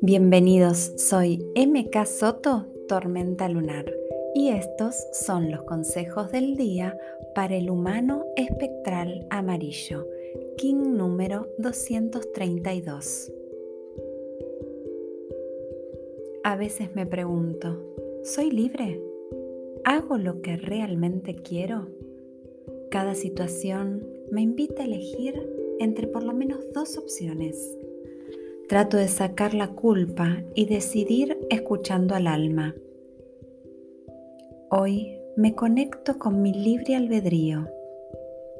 Bienvenidos, soy MK Soto, Tormenta Lunar, y estos son los consejos del día para el humano espectral amarillo, King número 232. A veces me pregunto, ¿soy libre? ¿Hago lo que realmente quiero? Cada situación me invita a elegir entre por lo menos dos opciones Trato de sacar la culpa y decidir escuchando al alma. Hoy me conecto con mi libre albedrío,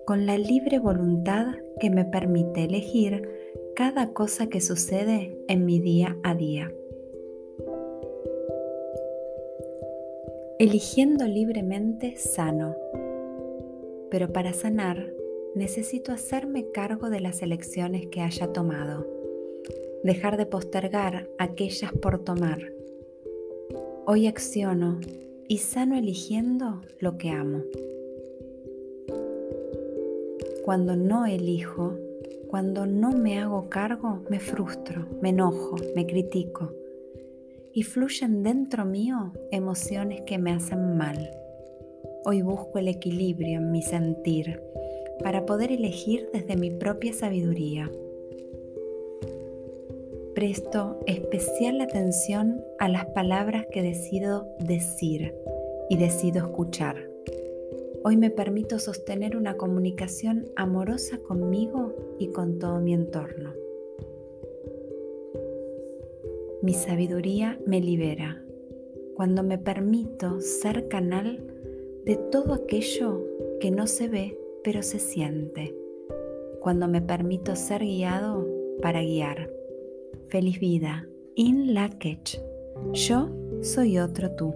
con la libre voluntad que me permite elegir cada cosa que sucede en mi día a día. Eligiendo libremente sano, pero para sanar necesito hacerme cargo de las elecciones que haya tomado dejar de postergar aquellas por tomar. Hoy acciono y sano eligiendo lo que amo. Cuando no elijo, cuando no me hago cargo, me frustro, me enojo, me critico y fluyen dentro mío emociones que me hacen mal. Hoy busco el equilibrio en mi sentir para poder elegir desde mi propia sabiduría presto especial atención a las palabras que decido decir y decido escuchar. Hoy me permito sostener una comunicación amorosa conmigo y con todo mi entorno. Mi sabiduría me libera cuando me permito ser canal de todo aquello que no se ve pero se siente. Cuando me permito ser guiado para guiar. Feliz vida. In Lakech. Yo soy otro tú.